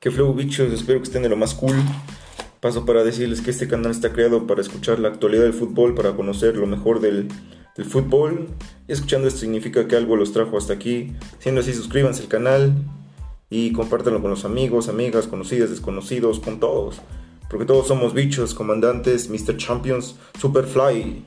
Que flow bichos, espero que estén de lo más cool. Paso para decirles que este canal está creado para escuchar la actualidad del fútbol, para conocer lo mejor del, del fútbol. Y escuchando esto significa que algo los trajo hasta aquí. Siendo así, suscríbanse al canal y compártanlo con los amigos, amigas, conocidas, desconocidos, con todos. Porque todos somos bichos, comandantes, Mr. Champions, Superfly.